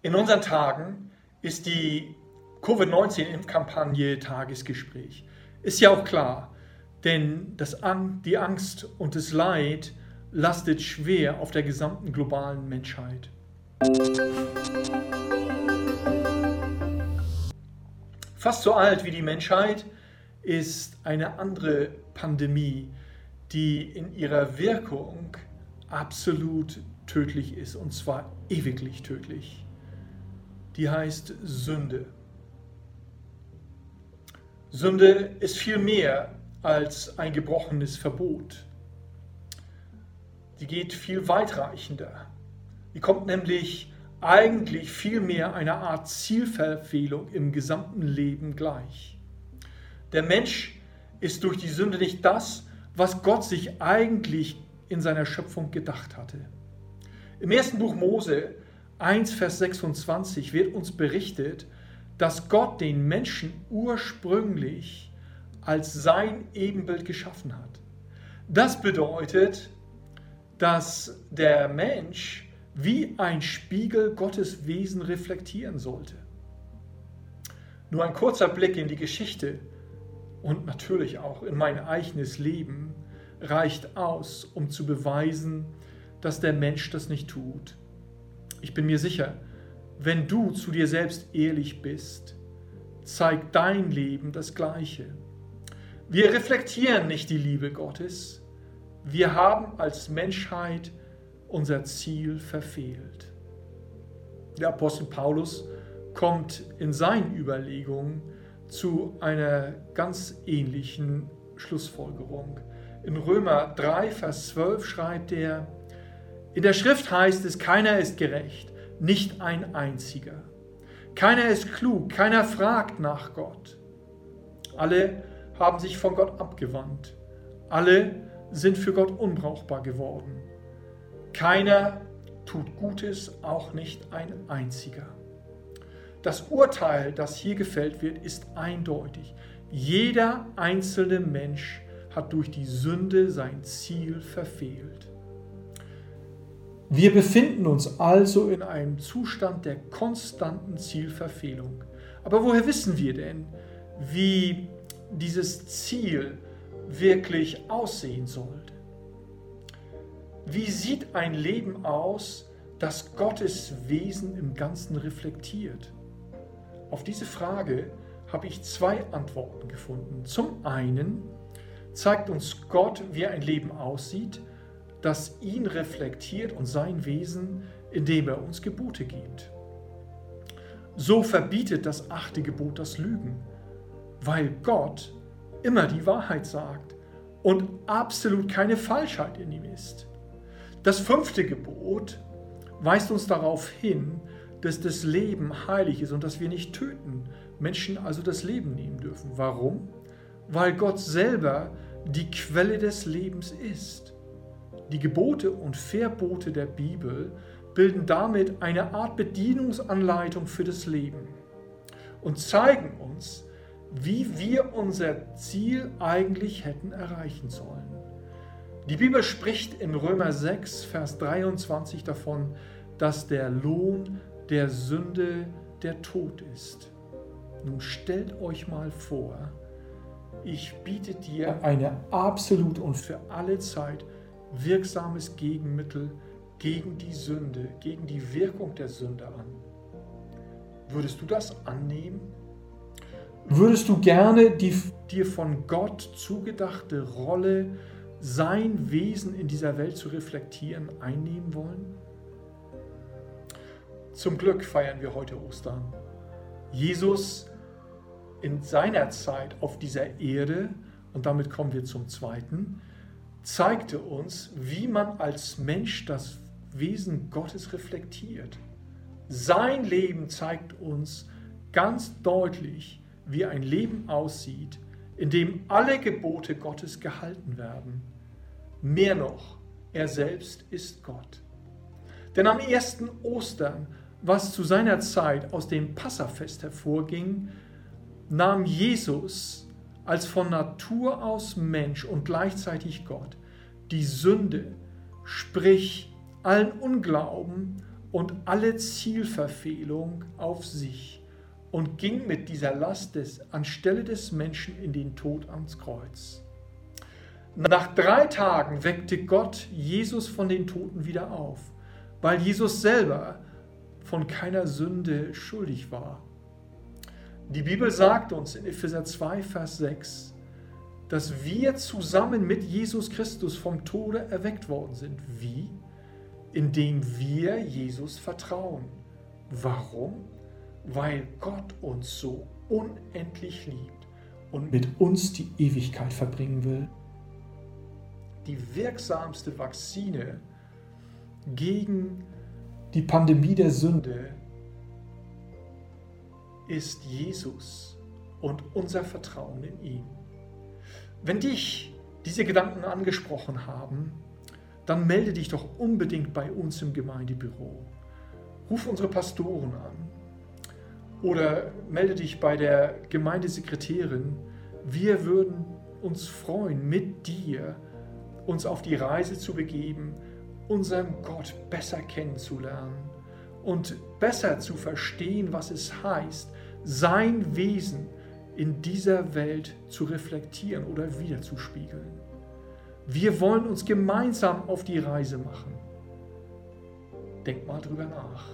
In unseren Tagen ist die Covid-19-Impfkampagne Tagesgespräch. Ist ja auch klar, denn das, die Angst und das Leid lastet schwer auf der gesamten globalen Menschheit. Fast so alt wie die Menschheit ist eine andere Pandemie, die in ihrer Wirkung absolut tödlich ist, und zwar ewiglich tödlich. Die heißt Sünde. Sünde ist viel mehr als ein gebrochenes Verbot. Die geht viel weitreichender. Die kommt nämlich eigentlich viel mehr einer Art Zielverfehlung im gesamten Leben gleich. Der Mensch ist durch die Sünde nicht das, was Gott sich eigentlich in seiner Schöpfung gedacht hatte. Im ersten Buch Mose 1, Vers 26 wird uns berichtet, dass Gott den Menschen ursprünglich als sein Ebenbild geschaffen hat. Das bedeutet, dass der Mensch wie ein Spiegel Gottes Wesen reflektieren sollte. Nur ein kurzer Blick in die Geschichte und natürlich auch in mein eigenes Leben reicht aus, um zu beweisen, dass der Mensch das nicht tut. Ich bin mir sicher, wenn du zu dir selbst ehrlich bist, zeigt dein Leben das Gleiche. Wir reflektieren nicht die Liebe Gottes, wir haben als Menschheit unser Ziel verfehlt. Der Apostel Paulus kommt in seinen Überlegungen zu einer ganz ähnlichen Schlussfolgerung. In Römer 3, Vers 12 schreibt er, in der Schrift heißt es, keiner ist gerecht, nicht ein einziger. Keiner ist klug, keiner fragt nach Gott. Alle haben sich von Gott abgewandt. Alle sind für Gott unbrauchbar geworden. Keiner tut Gutes, auch nicht ein einziger. Das Urteil, das hier gefällt wird, ist eindeutig. Jeder einzelne Mensch hat durch die Sünde sein Ziel verfehlt. Wir befinden uns also in einem Zustand der konstanten Zielverfehlung. Aber woher wissen wir denn, wie dieses Ziel wirklich aussehen sollte? Wie sieht ein Leben aus, das Gottes Wesen im Ganzen reflektiert? Auf diese Frage habe ich zwei Antworten gefunden. Zum einen zeigt uns Gott, wie ein Leben aussieht, das ihn reflektiert und sein Wesen, indem er uns Gebote gibt. So verbietet das achte Gebot das Lügen, weil Gott immer die Wahrheit sagt und absolut keine Falschheit in ihm ist. Das fünfte Gebot weist uns darauf hin, dass das Leben heilig ist und dass wir nicht töten, Menschen also das Leben nehmen dürfen. Warum? Weil Gott selber die Quelle des Lebens ist. Die Gebote und Verbote der Bibel bilden damit eine Art Bedienungsanleitung für das Leben und zeigen uns, wie wir unser Ziel eigentlich hätten erreichen sollen. Die Bibel spricht in Römer 6, Vers 23 davon, dass der Lohn der Sünde der Tod ist. Nun stellt euch mal vor, ich biete dir eine absolut und für alle Zeit wirksames Gegenmittel gegen die Sünde, gegen die Wirkung der Sünde an. Würdest du das annehmen? Würdest du gerne die dir von Gott zugedachte Rolle, sein Wesen in dieser Welt zu reflektieren, einnehmen wollen? Zum Glück feiern wir heute Ostern. Jesus in seiner Zeit auf dieser Erde, und damit kommen wir zum zweiten, zeigte uns, wie man als Mensch das Wesen Gottes reflektiert. Sein Leben zeigt uns ganz deutlich, wie ein Leben aussieht, in dem alle Gebote Gottes gehalten werden. Mehr noch, er selbst ist Gott. Denn am ersten Ostern, was zu seiner Zeit aus dem Passafest hervorging, nahm Jesus als von Natur aus Mensch und gleichzeitig Gott die Sünde, sprich allen Unglauben, und alle Zielverfehlung auf sich und ging mit dieser Last des, anstelle des Menschen in den Tod ans Kreuz. Nach drei Tagen weckte Gott Jesus von den Toten wieder auf, weil Jesus selber von keiner Sünde schuldig war. Die Bibel sagt uns in Epheser 2, Vers 6, dass wir zusammen mit Jesus Christus vom Tode erweckt worden sind. Wie? Indem wir Jesus vertrauen. Warum? Weil Gott uns so unendlich liebt und mit uns die Ewigkeit verbringen will. Die wirksamste Vakzine gegen die Pandemie der Sünde ist Jesus und unser Vertrauen in ihn. Wenn dich diese Gedanken angesprochen haben, dann melde dich doch unbedingt bei uns im Gemeindebüro. Ruf unsere Pastoren an oder melde dich bei der Gemeindesekretärin. Wir würden uns freuen, mit dir uns auf die Reise zu begeben, unseren Gott besser kennenzulernen und besser zu verstehen, was es heißt, sein Wesen in dieser Welt zu reflektieren oder wiederzuspiegeln. Wir wollen uns gemeinsam auf die Reise machen. Denk mal drüber nach.